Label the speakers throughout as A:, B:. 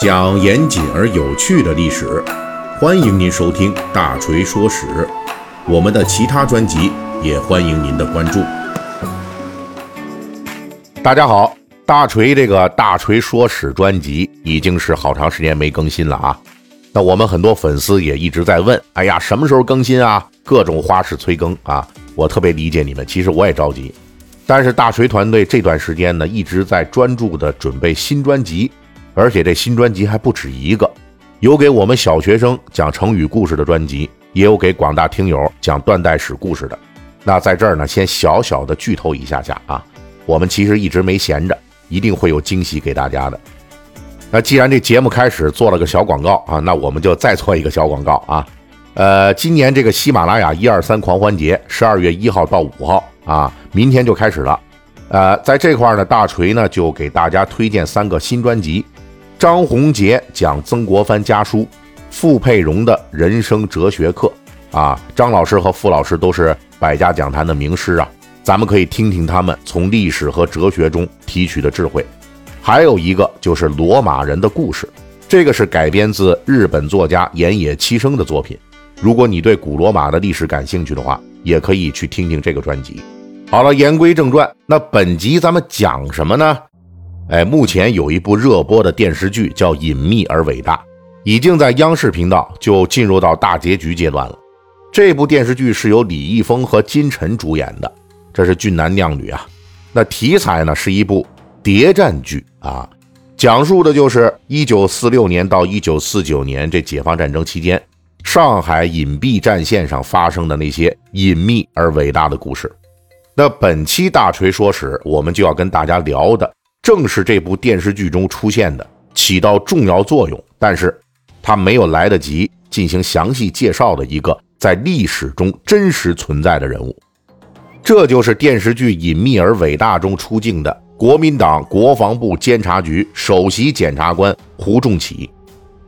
A: 讲严谨而有趣的历史，欢迎您收听《大锤说史》。我们的其他专辑也欢迎您的关注。
B: 大家好，大锤这个《大锤说史》专辑已经是好长时间没更新了啊。那我们很多粉丝也一直在问：哎呀，什么时候更新啊？各种花式催更啊！我特别理解你们，其实我也着急。但是大锤团队这段时间呢，一直在专注的准备新专辑，而且这新专辑还不止一个，有给我们小学生讲成语故事的专辑，也有给广大听友讲断代史故事的。那在这儿呢，先小小的剧透一下下啊，我们其实一直没闲着，一定会有惊喜给大家的。那既然这节目开始做了个小广告啊，那我们就再做一个小广告啊。呃，今年这个喜马拉雅一二三狂欢节，十二月一号到五号啊，明天就开始了。呃，在这块呢，大锤呢就给大家推荐三个新专辑：张宏杰讲曾国藩家书，傅佩荣的人生哲学课。啊，张老师和傅老师都是百家讲坛的名师啊，咱们可以听听他们从历史和哲学中提取的智慧。还有一个就是罗马人的故事，这个是改编自日本作家岩野七生的作品。如果你对古罗马的历史感兴趣的话，也可以去听听这个专辑。好了，言归正传，那本集咱们讲什么呢？哎，目前有一部热播的电视剧叫《隐秘而伟大》，已经在央视频道就进入到大结局阶段了。这部电视剧是由李易峰和金晨主演的，这是俊男靓女啊。那题材呢是一部谍战剧啊，讲述的就是1946年到1949年这解放战争期间。上海隐蔽战线上发生的那些隐秘而伟大的故事，那本期大锤说史，我们就要跟大家聊的，正是这部电视剧中出现的起到重要作用，但是他没有来得及进行详细介绍的一个在历史中真实存在的人物，这就是电视剧《隐秘而伟大》中出镜的国民党国防部监察局首席检察官胡仲启。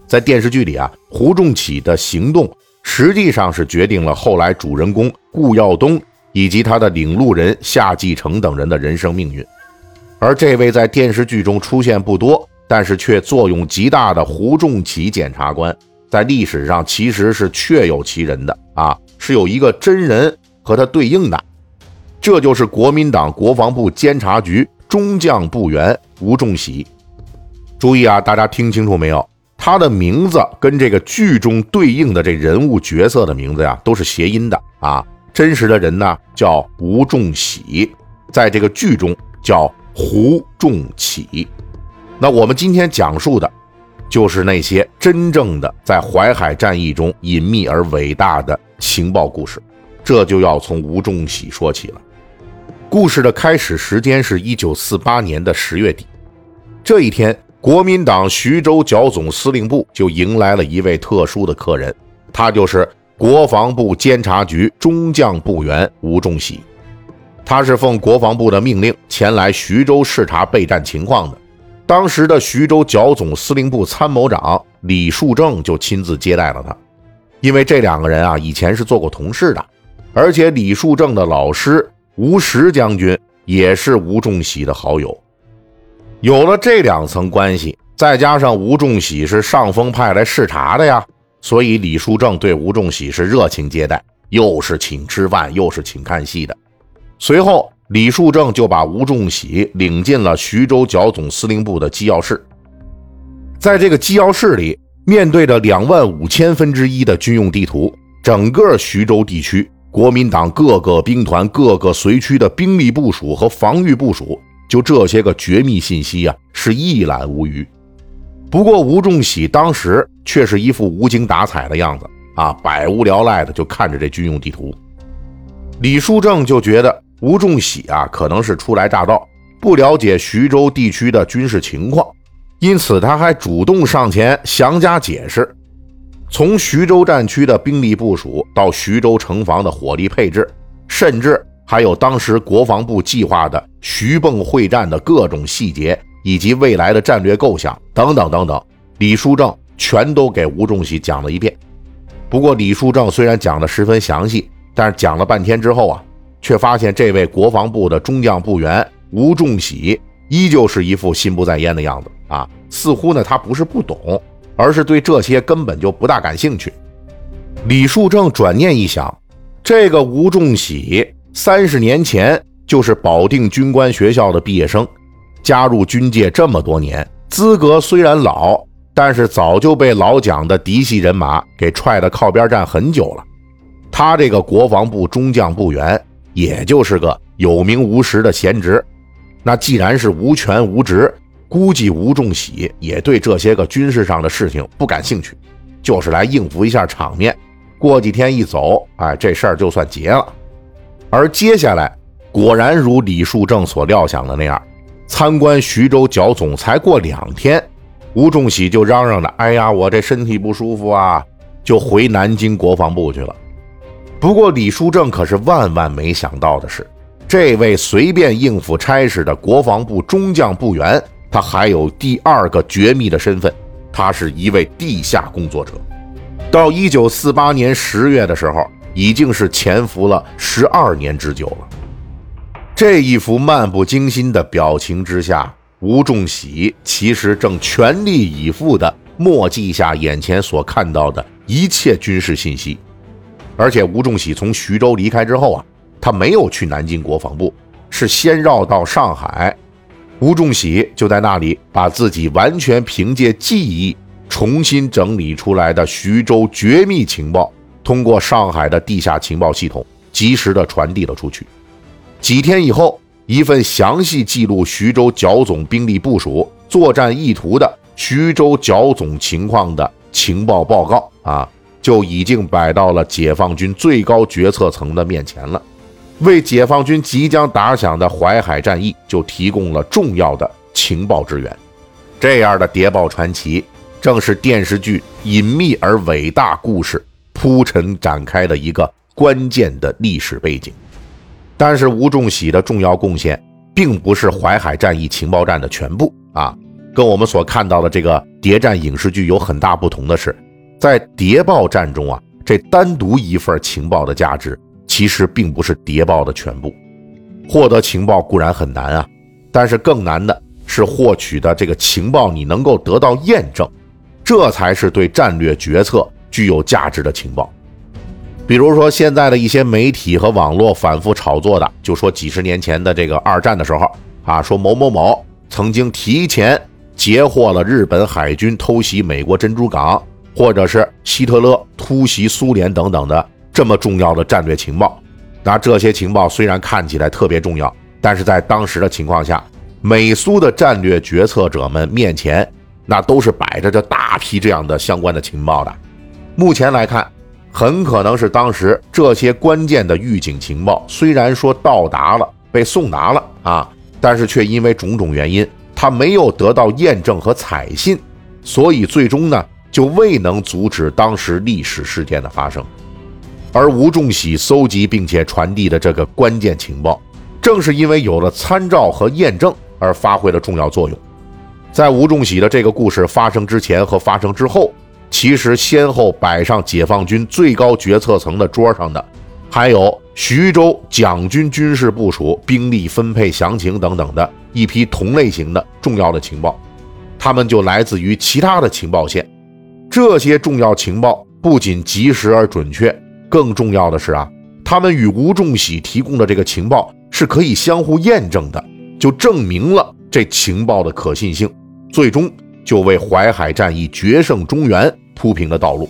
B: 在电视剧里啊，胡仲启的行动实际上是决定了后来主人公顾耀东以及他的领路人夏继成等人的人生命运。而这位在电视剧中出现不多，但是却作用极大的胡仲启检察官，在历史上其实是确有其人的啊，是有一个真人和他对应的，这就是国民党国防部监察局中将部员吴仲喜。注意啊，大家听清楚没有？他的名字跟这个剧中对应的这人物角色的名字呀，都是谐音的啊。真实的人呢叫吴仲喜，在这个剧中叫胡仲起。那我们今天讲述的，就是那些真正的在淮海战役中隐秘而伟大的情报故事。这就要从吴仲喜说起了。故事的开始时间是一九四八年的十月底，这一天。国民党徐州剿总司令部就迎来了一位特殊的客人，他就是国防部监察局中将部员吴仲喜。他是奉国防部的命令前来徐州视察备战情况的。当时的徐州剿总司令部参谋长李树正就亲自接待了他，因为这两个人啊以前是做过同事的，而且李树正的老师吴石将军也是吴仲喜的好友。有了这两层关系，再加上吴仲喜是上峰派来视察的呀，所以李树正对吴仲喜是热情接待，又是请吃饭，又是请看戏的。随后，李树正就把吴仲喜领进了徐州剿总司令部的机要室。在这个机要室里，面对着两万五千分之一的军用地图，整个徐州地区国民党各个兵团、各个随区的兵力部署和防御部署。就这些个绝密信息呀，是一览无余。不过吴仲喜当时却是一副无精打采的样子啊，百无聊赖的就看着这军用地图。李树正就觉得吴仲喜啊，可能是初来乍到，不了解徐州地区的军事情况，因此他还主动上前详加解释，从徐州战区的兵力部署到徐州城防的火力配置，甚至。还有当时国防部计划的徐蚌会战的各种细节，以及未来的战略构想等等等等，李书正全都给吴仲喜讲了一遍。不过，李书正虽然讲得十分详细，但是讲了半天之后啊，却发现这位国防部的中将部员吴仲喜依旧是一副心不在焉的样子啊，似乎呢他不是不懂，而是对这些根本就不大感兴趣。李树正转念一想，这个吴仲喜三十年前就是保定军官学校的毕业生，加入军界这么多年，资格虽然老，但是早就被老蒋的嫡系人马给踹的靠边站很久了。他这个国防部中将部员，也就是个有名无实的闲职。那既然是无权无职，估计吴仲喜也对这些个军事上的事情不感兴趣，就是来应付一下场面。过几天一走，哎，这事儿就算结了。而接下来，果然如李树正所料想的那样，参观徐州剿总才过两天，吴仲喜就嚷嚷着：“哎呀，我这身体不舒服啊！”就回南京国防部去了。不过，李书正可是万万没想到的是，这位随便应付差事的国防部中将部员，他还有第二个绝密的身份，他是一位地下工作者。到一九四八年十月的时候，已经是潜伏了十二年之久了。这一幅漫不经心的表情之下，吴仲喜其实正全力以赴地默记下眼前所看到的一切军事信息。而且，吴仲喜从徐州离开之后啊，他没有去南京国防部，是先绕到上海。吴仲喜就在那里把自己完全凭借记忆。重新整理出来的徐州绝密情报，通过上海的地下情报系统，及时的传递了出去。几天以后，一份详细记录徐州剿总兵力部署、作战意图的徐州剿总情况的情报报告啊，就已经摆到了解放军最高决策层的面前了，为解放军即将打响的淮海战役就提供了重要的情报支援。这样的谍报传奇。正是电视剧隐秘而伟大故事铺陈展开的一个关键的历史背景，但是吴仲喜的重要贡献并不是淮海战役情报站的全部啊，跟我们所看到的这个谍战影视剧有很大不同的是，在谍报战中啊，这单独一份情报的价值其实并不是谍报的全部。获得情报固然很难啊，但是更难的是获取的这个情报你能够得到验证。这才是对战略决策具有价值的情报。比如说，现在的一些媒体和网络反复炒作的，就说几十年前的这个二战的时候啊，说某某某曾经提前截获了日本海军偷袭美国珍珠港，或者是希特勒突袭苏联等等的这么重要的战略情报。那这些情报虽然看起来特别重要，但是在当时的情况下，美苏的战略决策者们面前。那都是摆着这大批这样的相关的情报的。目前来看，很可能是当时这些关键的预警情报，虽然说到达了，被送达了啊，但是却因为种种原因，他没有得到验证和采信，所以最终呢，就未能阻止当时历史事件的发生。而吴仲喜搜集并且传递的这个关键情报，正是因为有了参照和验证而发挥了重要作用。在吴仲喜的这个故事发生之前和发生之后，其实先后摆上解放军最高决策层的桌上的，还有徐州蒋军军事部署、兵力分配详情等等的一批同类型的重要的情报，他们就来自于其他的情报线。这些重要情报不仅及时而准确，更重要的是啊，他们与吴仲喜提供的这个情报是可以相互验证的，就证明了。这情报的可信性，最终就为淮海战役决胜中原铺平了道路。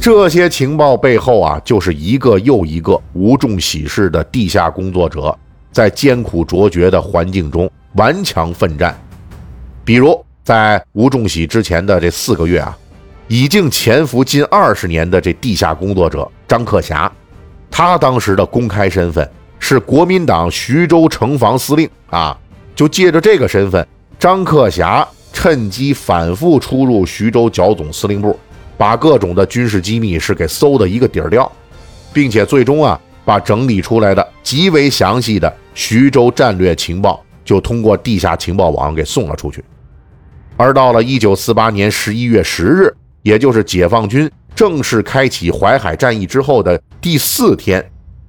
B: 这些情报背后啊，就是一个又一个吴仲喜式的地下工作者，在艰苦卓绝的环境中顽强奋战。比如，在吴仲喜之前的这四个月啊，已经潜伏近二十年的这地下工作者张克侠，他当时的公开身份是国民党徐州城防司令啊。就借着这个身份，张克侠趁机反复出入徐州剿总司令部，把各种的军事机密是给搜的一个底儿掉，并且最终啊，把整理出来的极为详细的徐州战略情报就通过地下情报网给送了出去。而到了一九四八年十一月十日，也就是解放军正式开启淮海战役之后的第四天。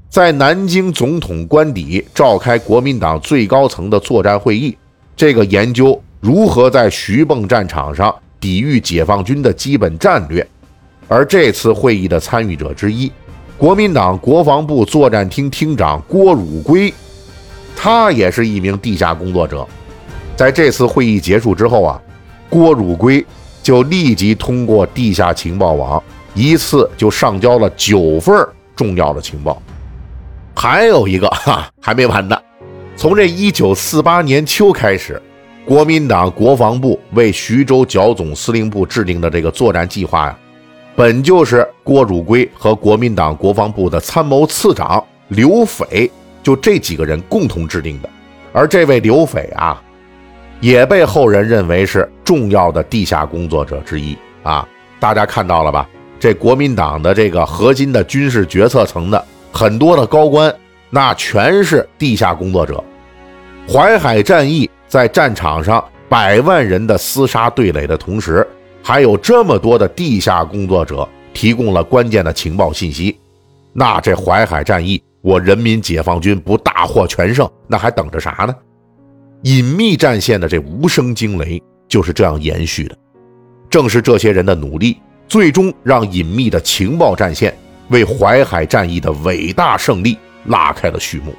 B: 在南京总统官邸召开国民党最高层的作战会议，这个研究如何在徐蚌战场上抵御解放军的基本战略。而这次会议的参与者之一，国民党国防部作战厅厅长郭汝瑰，他也是一名地下工作者。在这次会议结束之后啊，郭汝瑰就立即通过地下情报网，一次就上交了九份重要的情报。还有一个哈，还没完呢。从这一九四八年秋开始，国民党国防部为徐州剿总司令部制定的这个作战计划呀。本就是郭汝瑰和国民党国防部的参谋次长刘斐，就这几个人共同制定的。而这位刘斐啊，也被后人认为是重要的地下工作者之一啊。大家看到了吧？这国民党的这个核心的军事决策层的很多的高官，那全是地下工作者。淮海战役在战场上百万人的厮杀对垒的同时。还有这么多的地下工作者提供了关键的情报信息，那这淮海战役，我人民解放军不大获全胜，那还等着啥呢？隐秘战线的这无声惊雷就是这样延续的。正是这些人的努力，最终让隐秘的情报战线为淮海战役的伟大胜利拉开了序幕。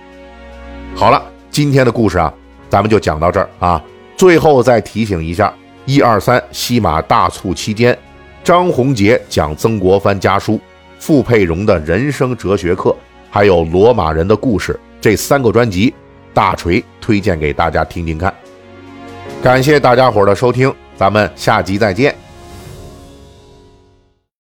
B: 好了，今天的故事啊，咱们就讲到这儿啊。最后再提醒一下。一二三，西马大促期间，张宏杰讲曾国藩家书，傅佩荣的人生哲学课，还有罗马人的故事这三个专辑，大锤推荐给大家听听看。感谢大家伙的收听，咱们下集再见。